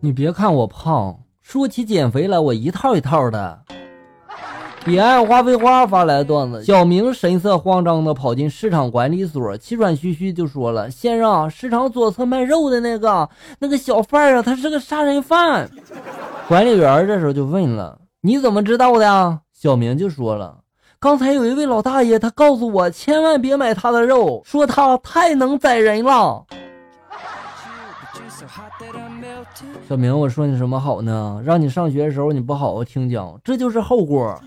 你别看我胖，说起减肥来，我一套一套的。彼岸花飞花发来段子：小明神色慌张的跑进市场管理所，气喘吁吁就说了：“先生，市场左侧卖肉的那个那个小贩啊，他是个杀人犯。”管理员这时候就问了：“你怎么知道的？”小明就说了：“刚才有一位老大爷，他告诉我千万别买他的肉，说他太能宰人了。”小明，我说你什么好呢？让你上学的时候你不好好听讲，这就是后果。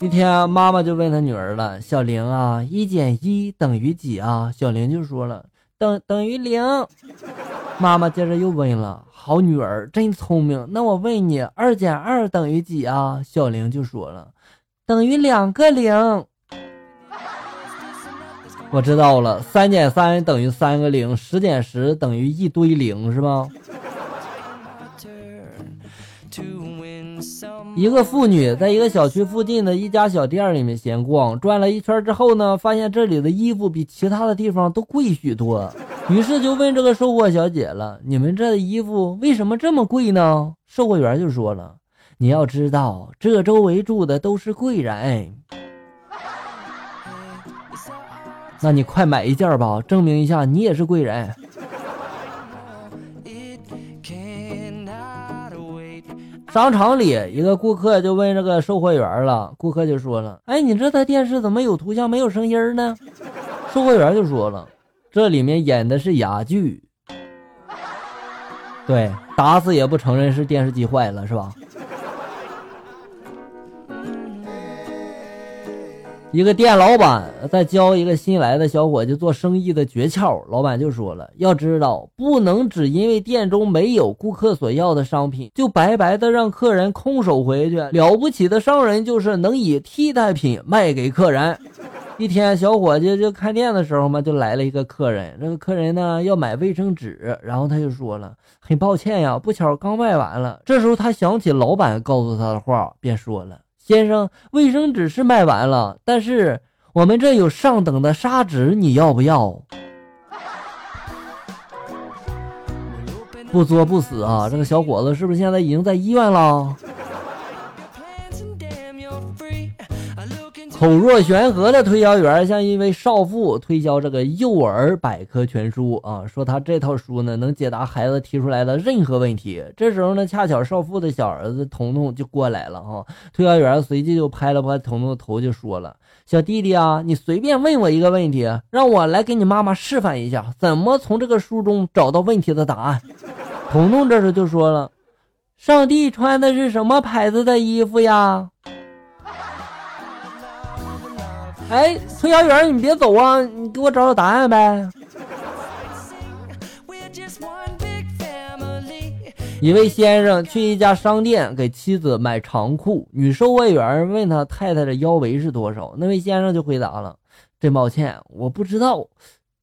一天，妈妈就问他女儿了：“小玲啊，一减一等于几啊？”小玲就说了：“等等于零。”妈妈接着又问了：“好女儿，真聪明。那我问你，二减二等于几啊？”小玲就说了：“等于两个零。”我知道了，三减三等于三个零，十减十等于一堆零，是吗？一个妇女在一个小区附近的一家小店里面闲逛，转了一圈之后呢，发现这里的衣服比其他的地方都贵许多，于是就问这个售货小姐了：“你们这的衣服为什么这么贵呢？”售货员就说了：“你要知道，这周围住的都是贵人。”那你快买一件吧，证明一下你也是贵人。商场里，一个顾客就问这个售货员了，顾客就说了：“哎，你这台电视怎么有图像没有声音呢？”售货员就说了：“这里面演的是哑剧。”对，打死也不承认是电视机坏了，是吧？一个店老板在教一个新来的小伙计做生意的诀窍，老板就说了：要知道，不能只因为店中没有顾客所要的商品，就白白的让客人空手回去。了不起的商人就是能以替代品卖给客人。一天，小伙计就开店的时候嘛，就来了一个客人。这个客人呢要买卫生纸，然后他就说了：很抱歉呀，不巧刚卖完了。这时候他想起老板告诉他的话，便说了。先生，卫生纸是卖完了，但是我们这有上等的砂纸，你要不要？不作不死啊！这个小伙子是不是现在已经在医院了？口若悬河的推销员向一位少妇推销这个幼儿百科全书啊，说他这套书呢能解答孩子提出来的任何问题。这时候呢，恰巧少妇的小儿子彤彤就过来了哈，推销员随即就拍了拍彤彤的头，就说了：“小弟弟啊，你随便问我一个问题，让我来给你妈妈示范一下怎么从这个书中找到问题的答案。”彤彤这时就说了：“上帝穿的是什么牌子的衣服呀？”哎，推销员，你别走啊！你给我找找答案呗。一位先生去一家商店给妻子买长裤，女售货员问他太太的腰围是多少，那位先生就回答了：“真抱歉，我不知道。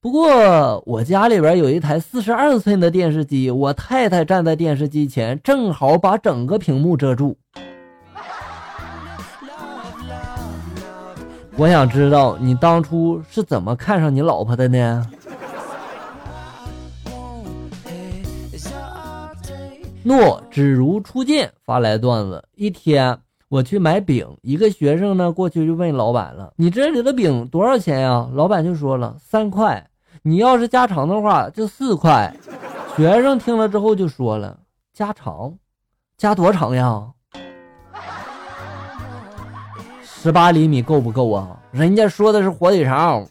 不过我家里边有一台四十二寸的电视机，我太太站在电视机前，正好把整个屏幕遮住。”我想知道你当初是怎么看上你老婆的呢？诺只如初见发来段子：一天我去买饼，一个学生呢过去就问老板了：“你这里的饼多少钱呀？”老板就说了：“三块。你要是加长的话就四块。”学生听了之后就说了：“加长，加多长呀？”十八厘米够不够啊？人家说的是火腿肠。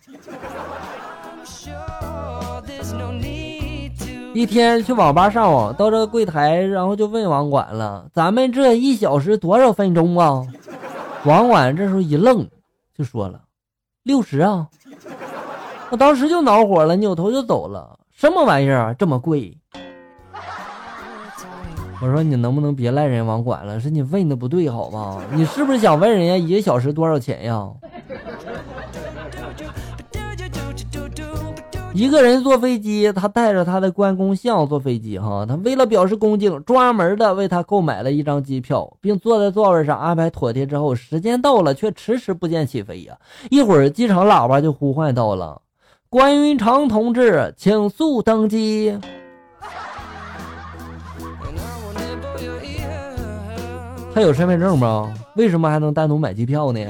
一天去网吧上网，到这个柜台，然后就问网管了：“咱们这一小时多少分钟啊？”网管这时候一愣，就说了：“六十啊！”我当时就恼火了，扭头就走了。什么玩意儿啊，这么贵？我说你能不能别赖人网管了？是你问的不对好吗？你是不是想问人家一个小时多少钱呀？一个人坐飞机，他带着他的关公像坐飞机哈，他为了表示恭敬，专门的为他购买了一张机票，并坐在座位上安排妥帖之后，时间到了却迟迟不见起飞呀！一会儿机场喇叭就呼唤到了。关云长同志，请速登机。他有身份证吗？为什么还能单独买机票呢？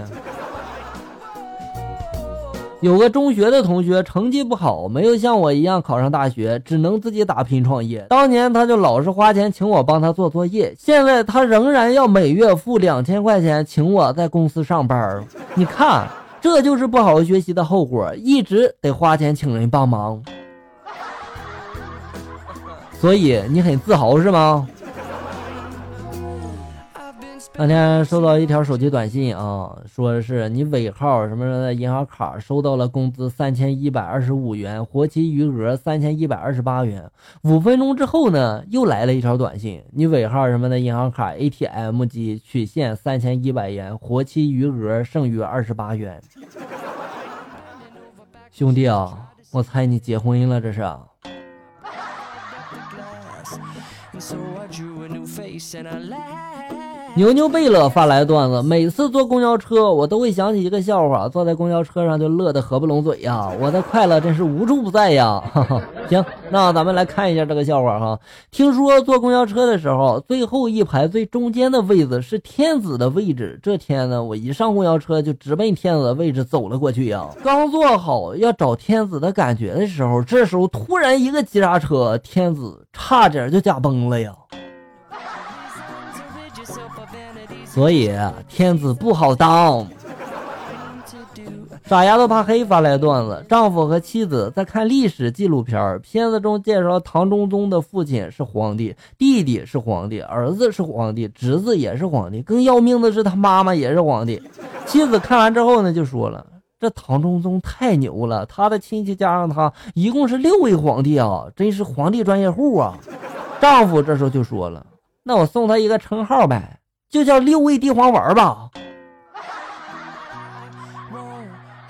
有个中学的同学成绩不好，没有像我一样考上大学，只能自己打拼创业。当年他就老是花钱请我帮他做作业，现在他仍然要每月付两千块钱请我在公司上班。你看，这就是不好好学习的后果，一直得花钱请人帮忙。所以你很自豪是吗？那天收到一条手机短信啊，说的是你尾号什么什么的银行卡收到了工资三千一百二十五元，活期余额三千一百二十八元。五分钟之后呢，又来了一条短信，你尾号什么的银行卡 ATM 机取现三千一百元，活期余额剩余二十八元。兄弟啊，我猜你结婚了这是。牛牛贝勒发来段子：每次坐公交车，我都会想起一个笑话，坐在公交车上就乐得合不拢嘴呀，我的快乐真是无处不在呀。哈 哈行，那咱们来看一下这个笑话哈。听说坐公交车的时候，最后一排最中间的位子是天子的位置。这天呢，我一上公交车就直奔天子的位置走了过去呀。刚坐好要找天子的感觉的时候，这时候突然一个急刹车，天子差点就驾崩了呀。所以天子不好当。傻丫头怕黑发来段子：丈夫和妻子在看历史纪录片，片子中介绍唐中宗的父亲是皇帝，弟弟是皇帝，儿子是皇帝，侄子也是皇帝，更要命的是他妈妈也是皇帝。妻子看完之后呢，就说了：“这唐中宗太牛了，他的亲戚加上他，一共是六位皇帝啊，真是皇帝专业户啊。”丈夫这时候就说了：“那我送他一个称号呗。”就叫六味地黄丸吧，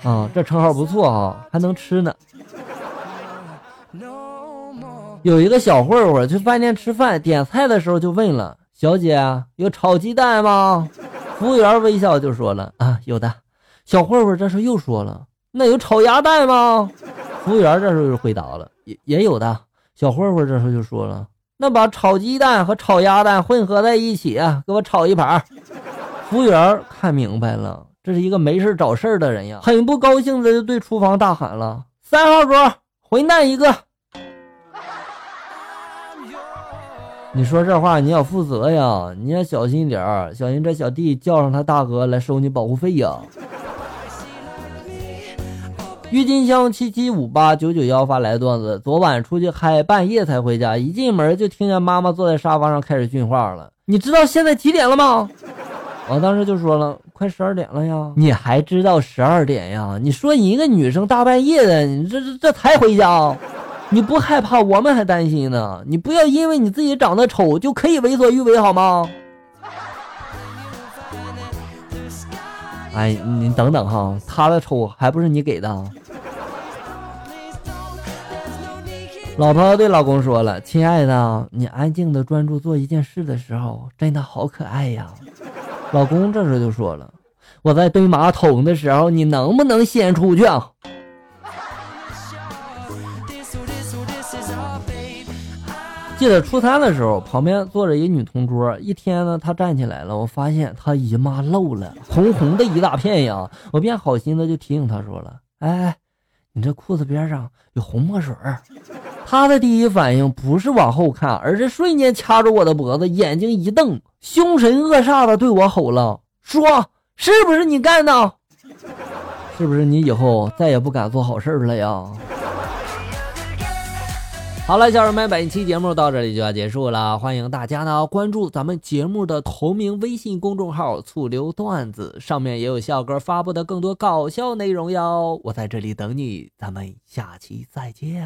啊，这称号不错啊，还能吃呢。有一个小混混去饭店吃饭，点菜的时候就问了：“小姐，有炒鸡蛋吗？”服务员微笑就说了：“啊，有的。”小混混这时候又说了：“那有炒鸭蛋吗？”服务员这时候就回答了：“也也有的。”小混混这时候就说了。那把炒鸡蛋和炒鸭蛋混合在一起啊，给我炒一盘。服务员看明白了，这是一个没事找事儿的人呀，很不高兴的就对厨房大喊了：“三号桌混蛋一个！”你说这话你要负责呀，你要小心点儿，小心这小弟叫上他大哥来收你保护费呀。郁金香七七五八九九幺发来段子：昨晚出去嗨，半夜才回家，一进门就听见妈妈坐在沙发上开始训话了。你知道现在几点了吗？我当时就说了，快十二点了呀。你还知道十二点呀？你说你一个女生大半夜的，你这这这才回家，你不害怕？我们还担心呢。你不要因为你自己长得丑就可以为所欲为好吗？哎，你等等哈，他的丑还不是你给的。老婆对老公说了：“亲爱的，你安静的专注做一件事的时候，真的好可爱呀。”老公这时就说了：“我在蹲马桶的时候，你能不能先出去？”啊记得初三的时候，旁边坐着一女同桌。一天呢，她站起来了，我发现她姨妈漏了，红红的一大片呀。我便好心的就提醒她说了：“哎，你这裤子边上有红墨水。”他的第一反应不是往后看，而是瞬间掐住我的脖子，眼睛一瞪，凶神恶煞的对我吼了：“说是不是你干的？是不是你以后再也不敢做好事了呀？”好了，小人们，本期节目到这里就要结束了。欢迎大家呢关注咱们节目的同名微信公众号“醋溜段子”，上面也有笑哥发布的更多搞笑内容哟。我在这里等你，咱们下期再见。